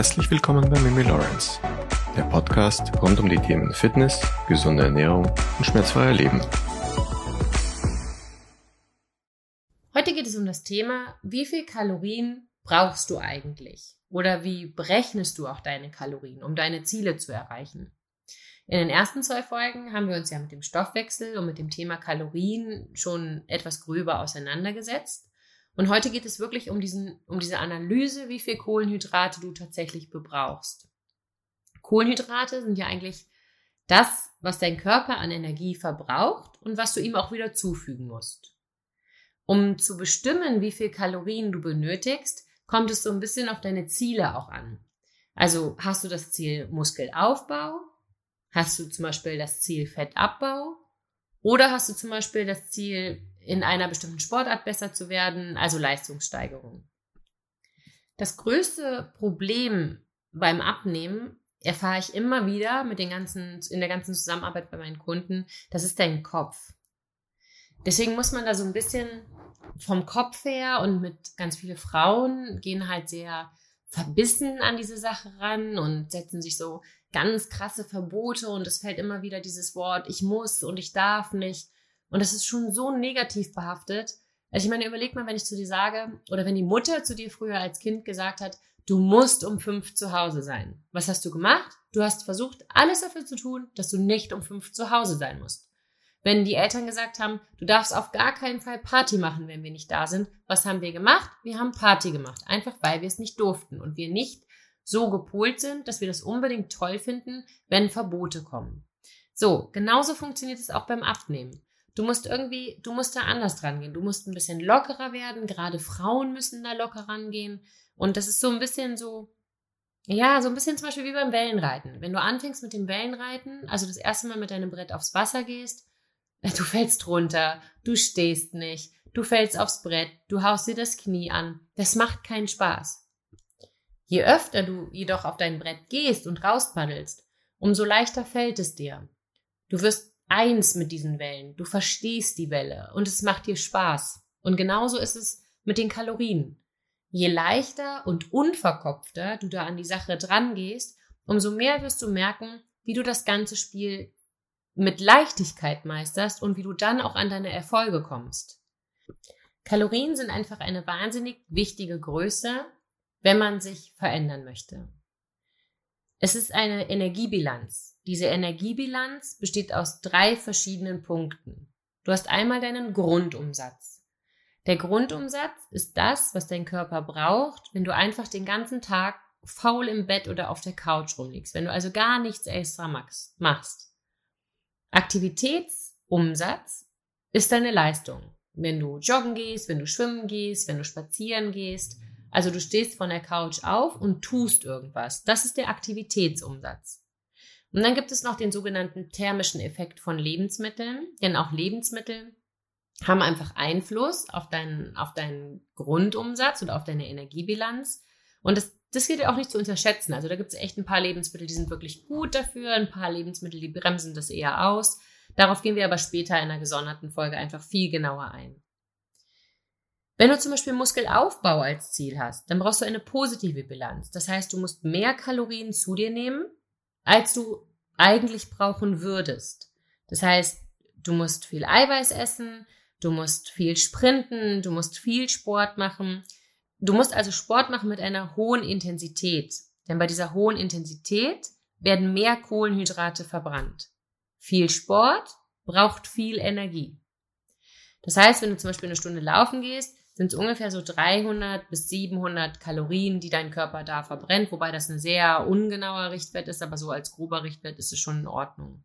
Herzlich willkommen bei Mimi Lawrence, der Podcast rund um die Themen Fitness, gesunde Ernährung und schmerzfreier Leben. Heute geht es um das Thema, wie viel Kalorien brauchst du eigentlich? Oder wie berechnest du auch deine Kalorien, um deine Ziele zu erreichen? In den ersten zwei Folgen haben wir uns ja mit dem Stoffwechsel und mit dem Thema Kalorien schon etwas gröber auseinandergesetzt. Und heute geht es wirklich um, diesen, um diese Analyse, wie viel Kohlenhydrate du tatsächlich bebrauchst. Kohlenhydrate sind ja eigentlich das, was dein Körper an Energie verbraucht und was du ihm auch wieder zufügen musst. Um zu bestimmen, wie viel Kalorien du benötigst, kommt es so ein bisschen auf deine Ziele auch an. Also hast du das Ziel Muskelaufbau Hast du zum Beispiel das Ziel Fettabbau? Oder hast du zum Beispiel das Ziel, in einer bestimmten Sportart besser zu werden, also Leistungssteigerung? Das größte Problem beim Abnehmen erfahre ich immer wieder mit den ganzen, in der ganzen Zusammenarbeit bei meinen Kunden, das ist dein Kopf. Deswegen muss man da so ein bisschen vom Kopf her und mit ganz viele Frauen gehen halt sehr verbissen an diese Sache ran und setzen sich so ganz krasse Verbote und es fällt immer wieder dieses Wort, ich muss und ich darf nicht. Und das ist schon so negativ behaftet. Also ich meine, überleg mal, wenn ich zu dir sage, oder wenn die Mutter zu dir früher als Kind gesagt hat, du musst um fünf zu Hause sein. Was hast du gemacht? Du hast versucht, alles dafür zu tun, dass du nicht um fünf zu Hause sein musst. Wenn die Eltern gesagt haben, du darfst auf gar keinen Fall Party machen, wenn wir nicht da sind, was haben wir gemacht? Wir haben Party gemacht, einfach weil wir es nicht durften und wir nicht so gepolt sind, dass wir das unbedingt toll finden, wenn Verbote kommen. So, genauso funktioniert es auch beim Abnehmen. Du musst irgendwie, du musst da anders dran gehen. Du musst ein bisschen lockerer werden. Gerade Frauen müssen da locker rangehen. Und das ist so ein bisschen so, ja, so ein bisschen zum Beispiel wie beim Wellenreiten. Wenn du anfängst mit dem Wellenreiten, also das erste Mal mit deinem Brett aufs Wasser gehst, du fällst runter, du stehst nicht, du fällst aufs Brett, du haust dir das Knie an. Das macht keinen Spaß. Je öfter du jedoch auf dein Brett gehst und rauspaddelst, umso leichter fällt es dir. Du wirst eins mit diesen Wellen, du verstehst die Welle und es macht dir Spaß. Und genauso ist es mit den Kalorien. Je leichter und unverkopfter du da an die Sache dran gehst, umso mehr wirst du merken, wie du das ganze Spiel mit Leichtigkeit meisterst und wie du dann auch an deine Erfolge kommst. Kalorien sind einfach eine wahnsinnig wichtige Größe, wenn man sich verändern möchte. Es ist eine Energiebilanz. Diese Energiebilanz besteht aus drei verschiedenen Punkten. Du hast einmal deinen Grundumsatz. Der Grundumsatz ist das, was dein Körper braucht, wenn du einfach den ganzen Tag faul im Bett oder auf der Couch rumliegst, wenn du also gar nichts extra machst. Aktivitätsumsatz ist deine Leistung. Wenn du joggen gehst, wenn du schwimmen gehst, wenn du spazieren gehst, also du stehst von der Couch auf und tust irgendwas. Das ist der Aktivitätsumsatz. Und dann gibt es noch den sogenannten thermischen Effekt von Lebensmitteln, denn auch Lebensmittel haben einfach Einfluss auf deinen, auf deinen Grundumsatz oder auf deine Energiebilanz. Und das, das geht ja auch nicht zu unterschätzen. Also da gibt es echt ein paar Lebensmittel, die sind wirklich gut dafür, ein paar Lebensmittel, die bremsen das eher aus. Darauf gehen wir aber später in einer gesonderten Folge einfach viel genauer ein. Wenn du zum Beispiel Muskelaufbau als Ziel hast, dann brauchst du eine positive Bilanz. Das heißt, du musst mehr Kalorien zu dir nehmen, als du eigentlich brauchen würdest. Das heißt, du musst viel Eiweiß essen, du musst viel sprinten, du musst viel Sport machen. Du musst also Sport machen mit einer hohen Intensität. Denn bei dieser hohen Intensität werden mehr Kohlenhydrate verbrannt. Viel Sport braucht viel Energie. Das heißt, wenn du zum Beispiel eine Stunde laufen gehst, sind es ungefähr so 300 bis 700 Kalorien, die dein Körper da verbrennt, wobei das ein sehr ungenauer Richtwert ist, aber so als grober Richtwert ist es schon in Ordnung.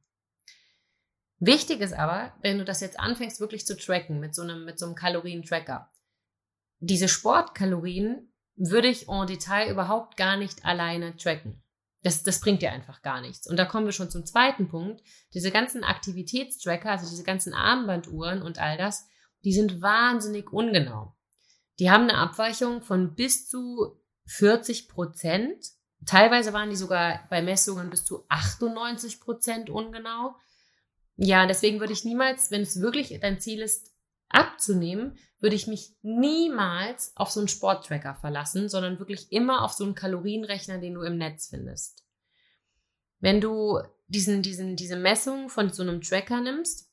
Wichtig ist aber, wenn du das jetzt anfängst wirklich zu tracken mit so einem, mit so einem Kalorientracker, diese Sportkalorien würde ich en Detail überhaupt gar nicht alleine tracken. Das, das bringt dir einfach gar nichts. Und da kommen wir schon zum zweiten Punkt. Diese ganzen Aktivitätstracker, also diese ganzen Armbanduhren und all das, die sind wahnsinnig ungenau. Die haben eine Abweichung von bis zu 40 Prozent. Teilweise waren die sogar bei Messungen bis zu 98 Prozent ungenau. Ja, deswegen würde ich niemals, wenn es wirklich dein Ziel ist, abzunehmen, würde ich mich niemals auf so einen Sporttracker verlassen, sondern wirklich immer auf so einen Kalorienrechner, den du im Netz findest. Wenn du diesen, diesen, diese Messung von so einem Tracker nimmst,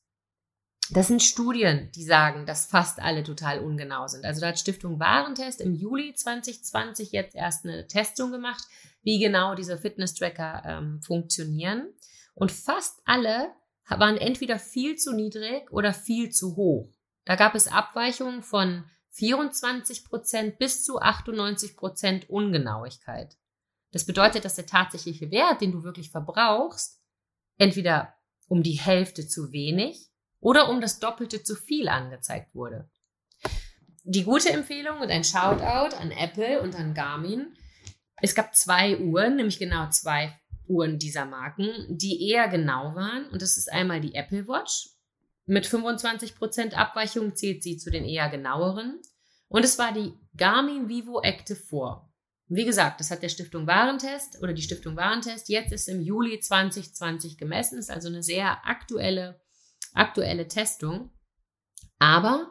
das sind Studien, die sagen, dass fast alle total ungenau sind. Also da hat Stiftung Warentest im Juli 2020 jetzt erst eine Testung gemacht, wie genau diese Fitness-Tracker ähm, funktionieren. Und fast alle waren entweder viel zu niedrig oder viel zu hoch. Da gab es Abweichungen von 24 Prozent bis zu 98 Prozent Ungenauigkeit. Das bedeutet, dass der tatsächliche Wert, den du wirklich verbrauchst, entweder um die Hälfte zu wenig oder um das Doppelte zu viel angezeigt wurde. Die gute Empfehlung und ein Shoutout an Apple und an Garmin. Es gab zwei Uhren, nämlich genau zwei Uhren dieser Marken, die eher genau waren. Und das ist einmal die Apple Watch. Mit 25% Abweichung zählt sie zu den eher genaueren. Und es war die Garmin Vivo Active 4. Wie gesagt, das hat der Stiftung Warentest oder die Stiftung Warentest jetzt ist im Juli 2020 gemessen, ist also eine sehr aktuelle, aktuelle Testung. Aber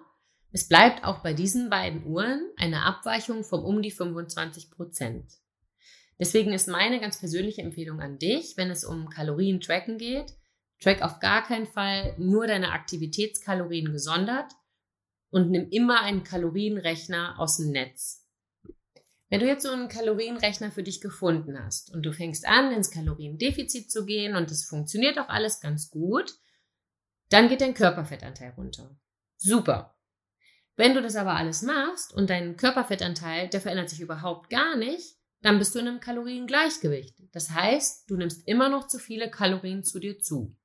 es bleibt auch bei diesen beiden Uhren eine Abweichung von um die 25 Prozent. Deswegen ist meine ganz persönliche Empfehlung an dich, wenn es um Kalorien-Tracken geht, track auf gar keinen Fall nur deine Aktivitätskalorien gesondert und nimm immer einen Kalorienrechner aus dem Netz. Wenn du jetzt so einen Kalorienrechner für dich gefunden hast und du fängst an, ins Kaloriendefizit zu gehen und es funktioniert auch alles ganz gut, dann geht dein Körperfettanteil runter. Super. Wenn du das aber alles machst und dein Körperfettanteil, der verändert sich überhaupt gar nicht, dann bist du in einem Kaloriengleichgewicht. Das heißt, du nimmst immer noch zu viele Kalorien zu dir zu.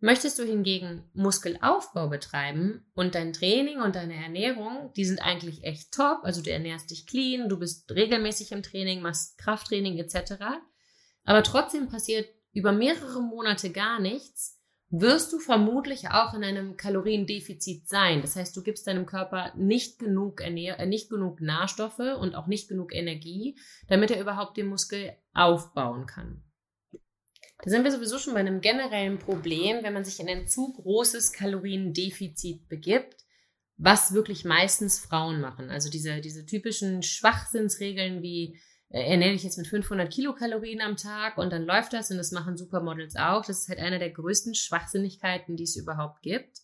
Möchtest du hingegen Muskelaufbau betreiben und dein Training und deine Ernährung, die sind eigentlich echt top, also du ernährst dich clean, du bist regelmäßig im Training, machst Krafttraining etc., aber trotzdem passiert über mehrere Monate gar nichts, wirst du vermutlich auch in einem Kaloriendefizit sein. Das heißt, du gibst deinem Körper nicht genug, Ernähr äh, nicht genug Nährstoffe und auch nicht genug Energie, damit er überhaupt den Muskel aufbauen kann. Da sind wir sowieso schon bei einem generellen Problem, wenn man sich in ein zu großes Kaloriendefizit begibt, was wirklich meistens Frauen machen. Also diese, diese typischen Schwachsinnsregeln wie ernähre dich jetzt mit 500 Kilokalorien am Tag und dann läuft das und das machen Supermodels auch. Das ist halt eine der größten Schwachsinnigkeiten, die es überhaupt gibt.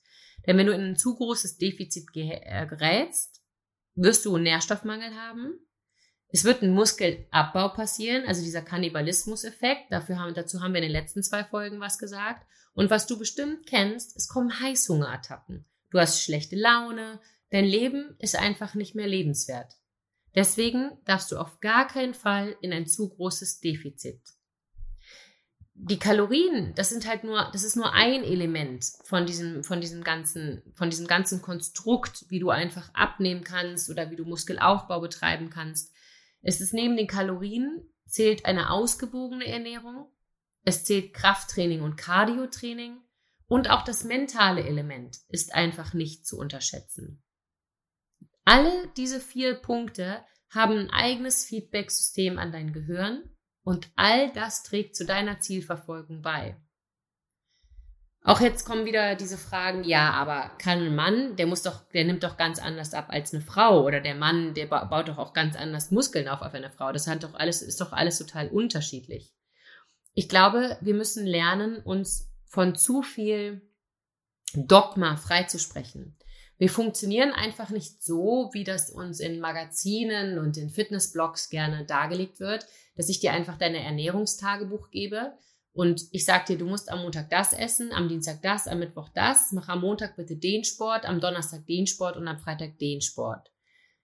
Denn wenn du in ein zu großes Defizit äh, gerätst, wirst du Nährstoffmangel haben, es wird ein Muskelabbau passieren, also dieser Kannibalismus-Effekt. Dafür haben, dazu haben wir in den letzten zwei Folgen was gesagt. Und was du bestimmt kennst, es kommen Heißhungerattacken. Du hast schlechte Laune, dein Leben ist einfach nicht mehr lebenswert. Deswegen darfst du auf gar keinen Fall in ein zu großes Defizit. Die Kalorien, das sind halt nur, das ist nur ein Element von diesem, von diesem ganzen, von diesem ganzen Konstrukt, wie du einfach abnehmen kannst oder wie du Muskelaufbau betreiben kannst. Es ist neben den Kalorien zählt eine ausgewogene Ernährung, es zählt Krafttraining und Cardiotraining und auch das mentale Element ist einfach nicht zu unterschätzen. Alle diese vier Punkte haben ein eigenes Feedback-System an dein Gehirn und all das trägt zu deiner Zielverfolgung bei. Auch jetzt kommen wieder diese Fragen, ja, aber kann ein Mann, der muss doch, der nimmt doch ganz anders ab als eine Frau oder der Mann, der baut doch auch ganz anders Muskeln auf auf eine Frau. Das hat doch alles, ist doch alles total unterschiedlich. Ich glaube, wir müssen lernen, uns von zu viel Dogma freizusprechen. Wir funktionieren einfach nicht so, wie das uns in Magazinen und in Fitnessblogs gerne dargelegt wird, dass ich dir einfach deine Ernährungstagebuch gebe, und ich sag dir, du musst am Montag das essen, am Dienstag das, am Mittwoch das, mach am Montag bitte den Sport, am Donnerstag den Sport und am Freitag den Sport.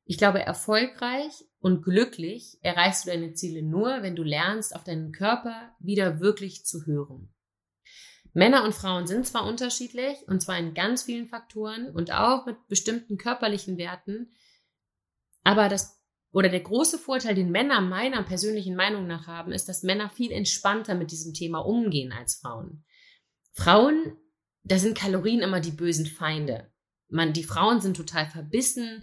Ich glaube, erfolgreich und glücklich erreichst du deine Ziele nur, wenn du lernst, auf deinen Körper wieder wirklich zu hören. Männer und Frauen sind zwar unterschiedlich, und zwar in ganz vielen Faktoren und auch mit bestimmten körperlichen Werten, aber das oder der große Vorteil, den Männer meiner persönlichen Meinung nach haben, ist, dass Männer viel entspannter mit diesem Thema umgehen als Frauen. Frauen, da sind Kalorien immer die bösen Feinde. Man, die Frauen sind total verbissen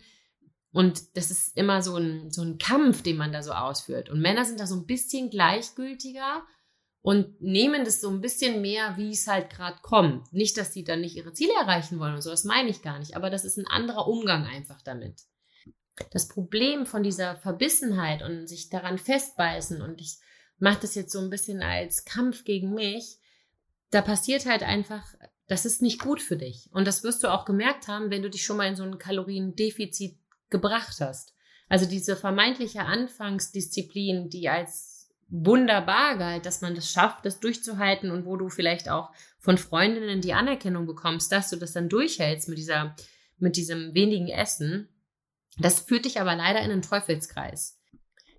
und das ist immer so ein, so ein Kampf, den man da so ausführt. Und Männer sind da so ein bisschen gleichgültiger und nehmen das so ein bisschen mehr, wie es halt gerade kommt. Nicht, dass die dann nicht ihre Ziele erreichen wollen und so, das meine ich gar nicht, aber das ist ein anderer Umgang einfach damit. Das Problem von dieser Verbissenheit und sich daran festbeißen und ich mache das jetzt so ein bisschen als Kampf gegen mich, da passiert halt einfach, das ist nicht gut für dich. Und das wirst du auch gemerkt haben, wenn du dich schon mal in so ein Kaloriendefizit gebracht hast. Also diese vermeintliche Anfangsdisziplin, die als wunderbar galt, dass man das schafft, das durchzuhalten und wo du vielleicht auch von Freundinnen die Anerkennung bekommst, dass du das dann durchhältst mit dieser, mit diesem wenigen Essen. Das führt dich aber leider in einen Teufelskreis.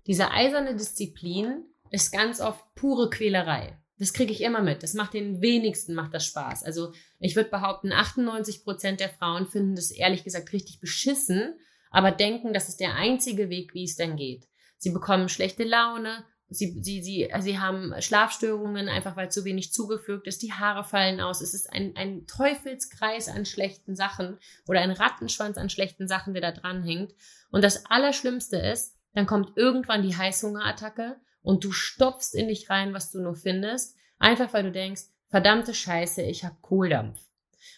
Diese eiserne Disziplin ist ganz oft pure Quälerei. Das kriege ich immer mit. Das macht den wenigsten, macht das Spaß. Also ich würde behaupten, 98 Prozent der Frauen finden das ehrlich gesagt richtig beschissen, aber denken, das ist der einzige Weg, wie es denn geht. Sie bekommen schlechte Laune, Sie, sie, sie, sie haben Schlafstörungen, einfach weil zu wenig zugefügt ist. Die Haare fallen aus. Es ist ein, ein Teufelskreis an schlechten Sachen oder ein Rattenschwanz an schlechten Sachen, der da dran hängt. Und das Allerschlimmste ist, dann kommt irgendwann die Heißhungerattacke und du stopfst in dich rein, was du nur findest, einfach weil du denkst, verdammte Scheiße, ich habe Kohldampf.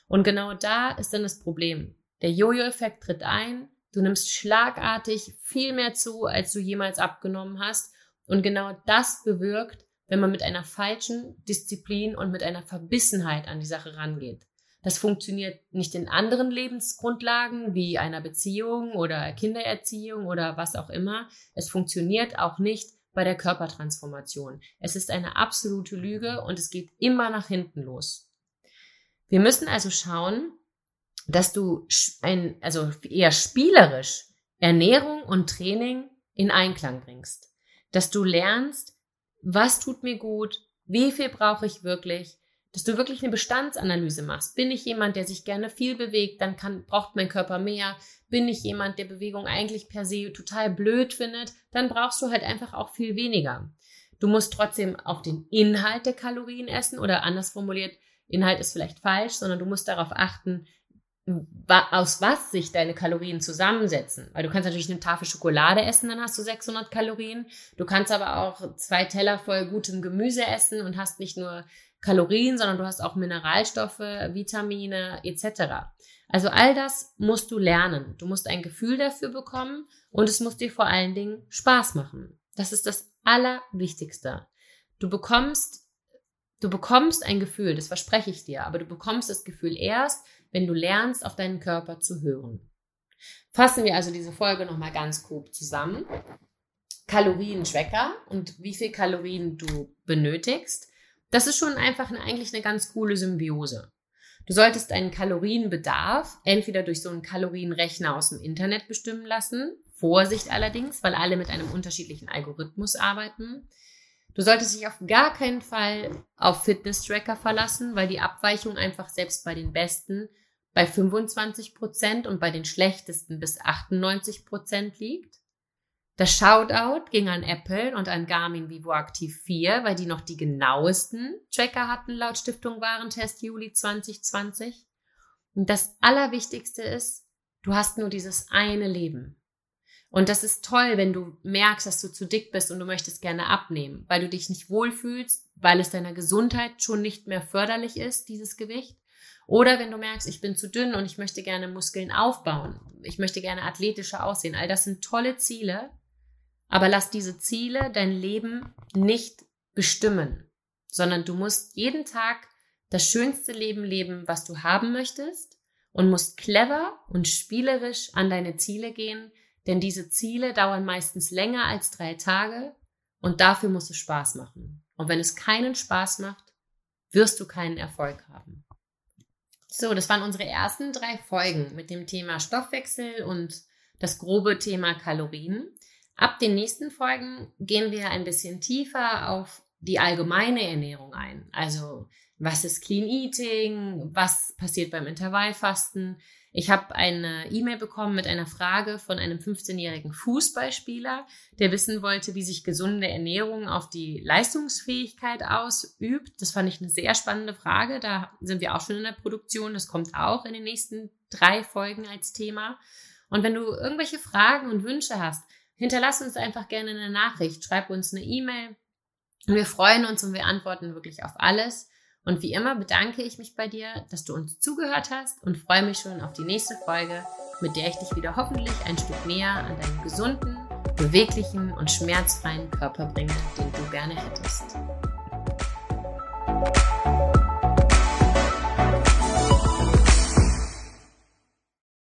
Und genau da ist dann das Problem. Der Jojo-Effekt tritt ein, du nimmst schlagartig viel mehr zu, als du jemals abgenommen hast und genau das bewirkt, wenn man mit einer falschen Disziplin und mit einer Verbissenheit an die Sache rangeht. Das funktioniert nicht in anderen Lebensgrundlagen wie einer Beziehung oder Kindererziehung oder was auch immer. Es funktioniert auch nicht bei der Körpertransformation. Es ist eine absolute Lüge und es geht immer nach hinten los. Wir müssen also schauen, dass du ein, also eher spielerisch Ernährung und Training in Einklang bringst dass du lernst, was tut mir gut, wie viel brauche ich wirklich, dass du wirklich eine Bestandsanalyse machst. Bin ich jemand, der sich gerne viel bewegt, dann kann, braucht mein Körper mehr. Bin ich jemand, der Bewegung eigentlich per se total blöd findet, dann brauchst du halt einfach auch viel weniger. Du musst trotzdem auch den Inhalt der Kalorien essen oder anders formuliert, Inhalt ist vielleicht falsch, sondern du musst darauf achten, aus was sich deine Kalorien zusammensetzen. Weil du kannst natürlich eine Tafel Schokolade essen, dann hast du 600 Kalorien. Du kannst aber auch zwei Teller voll gutem Gemüse essen und hast nicht nur Kalorien, sondern du hast auch Mineralstoffe, Vitamine etc. Also all das musst du lernen. Du musst ein Gefühl dafür bekommen und es muss dir vor allen Dingen Spaß machen. Das ist das Allerwichtigste. Du bekommst, du bekommst ein Gefühl, das verspreche ich dir, aber du bekommst das Gefühl erst, wenn du lernst, auf deinen Körper zu hören. Fassen wir also diese Folge nochmal ganz grob zusammen. Kalorientracker und wie viel Kalorien du benötigst. Das ist schon einfach eine, eigentlich eine ganz coole Symbiose. Du solltest deinen Kalorienbedarf entweder durch so einen Kalorienrechner aus dem Internet bestimmen lassen. Vorsicht allerdings, weil alle mit einem unterschiedlichen Algorithmus arbeiten. Du solltest dich auf gar keinen Fall auf Fitness-Tracker verlassen, weil die Abweichung einfach selbst bei den besten bei 25 Prozent und bei den schlechtesten bis 98 Prozent liegt. Das Shoutout ging an Apple und an Garmin Vivo Active 4, weil die noch die genauesten Tracker hatten laut Stiftung Warentest Juli 2020. Und das Allerwichtigste ist, du hast nur dieses eine Leben. Und das ist toll, wenn du merkst, dass du zu dick bist und du möchtest gerne abnehmen, weil du dich nicht wohlfühlst, weil es deiner Gesundheit schon nicht mehr förderlich ist, dieses Gewicht. Oder wenn du merkst, ich bin zu dünn und ich möchte gerne Muskeln aufbauen, ich möchte gerne athletischer aussehen. All das sind tolle Ziele, aber lass diese Ziele dein Leben nicht bestimmen, sondern du musst jeden Tag das schönste Leben leben, was du haben möchtest und musst clever und spielerisch an deine Ziele gehen, denn diese Ziele dauern meistens länger als drei Tage und dafür muss es Spaß machen. Und wenn es keinen Spaß macht, wirst du keinen Erfolg haben. So, das waren unsere ersten drei Folgen mit dem Thema Stoffwechsel und das grobe Thema Kalorien. Ab den nächsten Folgen gehen wir ein bisschen tiefer auf die allgemeine Ernährung ein. Also, was ist Clean Eating? Was passiert beim Intervallfasten? Ich habe eine E-Mail bekommen mit einer Frage von einem 15-jährigen Fußballspieler, der wissen wollte, wie sich gesunde Ernährung auf die Leistungsfähigkeit ausübt. Das fand ich eine sehr spannende Frage. Da sind wir auch schon in der Produktion. Das kommt auch in den nächsten drei Folgen als Thema. Und wenn du irgendwelche Fragen und Wünsche hast, hinterlass uns einfach gerne eine Nachricht. Schreib uns eine E-Mail wir freuen uns und wir antworten wirklich auf alles. Und wie immer bedanke ich mich bei dir, dass du uns zugehört hast und freue mich schon auf die nächste Folge, mit der ich dich wieder hoffentlich ein Stück näher an deinen gesunden, beweglichen und schmerzfreien Körper bringe, den du gerne hättest.